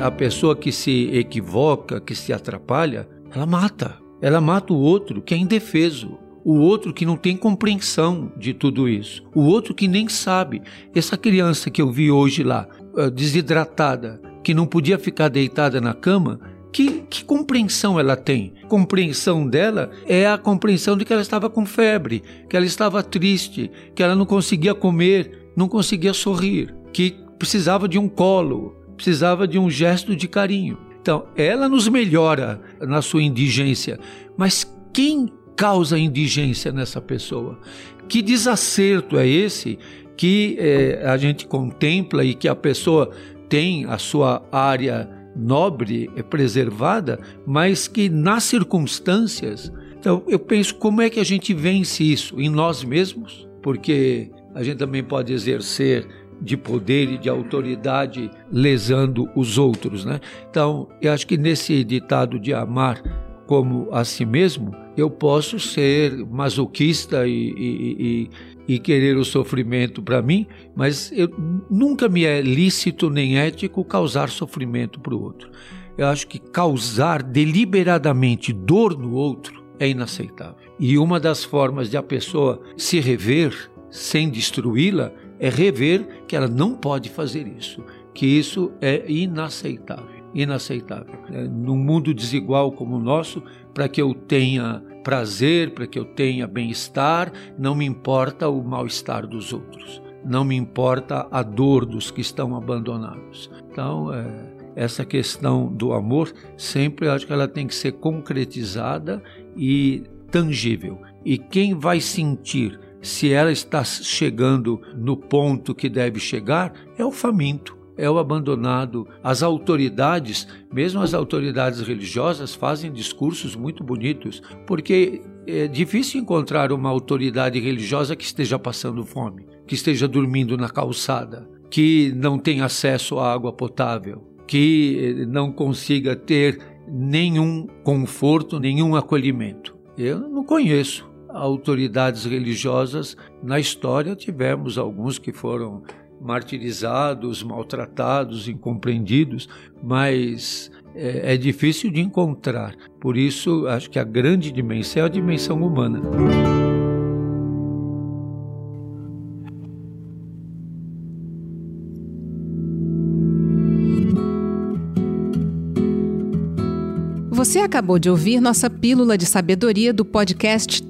a pessoa que se equivoca, que se atrapalha, ela mata. Ela mata o outro que é indefeso, o outro que não tem compreensão de tudo isso, o outro que nem sabe. Essa criança que eu vi hoje lá, eh, desidratada, que não podia ficar deitada na cama, que, que, compreensão ela tem? Compreensão dela é a compreensão de que ela estava com febre, que ela estava triste, que ela não conseguia comer, não conseguia sorrir, que precisava de um colo, precisava de um gesto de carinho. Então, ela nos melhora na sua indigência, mas quem causa indigência nessa pessoa? Que desacerto é esse que é, a gente contempla e que a pessoa tem a sua área nobre preservada, mas que nas circunstâncias. Então, eu penso como é que a gente vence isso em nós mesmos, porque a gente também pode exercer de poder e de autoridade lesando os outros, né? Então, eu acho que nesse ditado de amar como a si mesmo, eu posso ser masoquista e, e, e, e querer o sofrimento para mim, mas eu, nunca me é lícito nem ético causar sofrimento para o outro. Eu acho que causar deliberadamente dor no outro é inaceitável. E uma das formas de a pessoa se rever sem destruí-la é rever que ela não pode fazer isso, que isso é inaceitável. Inaceitável. É, num mundo desigual como o nosso, para que eu tenha prazer, para que eu tenha bem-estar, não me importa o mal-estar dos outros, não me importa a dor dos que estão abandonados. Então, é, essa questão do amor sempre acho que ela tem que ser concretizada e tangível. E quem vai sentir se ela está chegando no ponto que deve chegar, é o faminto, é o abandonado. As autoridades, mesmo as autoridades religiosas, fazem discursos muito bonitos, porque é difícil encontrar uma autoridade religiosa que esteja passando fome, que esteja dormindo na calçada, que não tenha acesso à água potável, que não consiga ter nenhum conforto, nenhum acolhimento. Eu não conheço autoridades religiosas. Na história tivemos alguns que foram martirizados, maltratados, incompreendidos, mas é, é difícil de encontrar. Por isso, acho que a grande dimensão é a dimensão humana. Você acabou de ouvir nossa pílula de sabedoria do podcast